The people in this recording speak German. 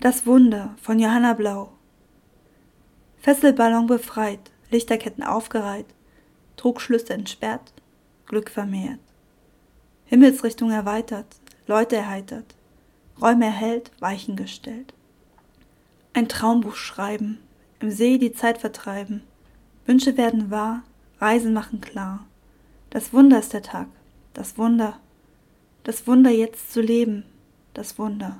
Das Wunder von Johanna Blau. Fesselballon befreit, Lichterketten aufgereiht, Trugschlüsse entsperrt, Glück vermehrt. Himmelsrichtung erweitert, Leute erheitert, Räume erhellt, Weichen gestellt. Ein Traumbuch schreiben, im See die Zeit vertreiben, Wünsche werden wahr, Reisen machen klar. Das Wunder ist der Tag, das Wunder, das Wunder jetzt zu leben, das Wunder.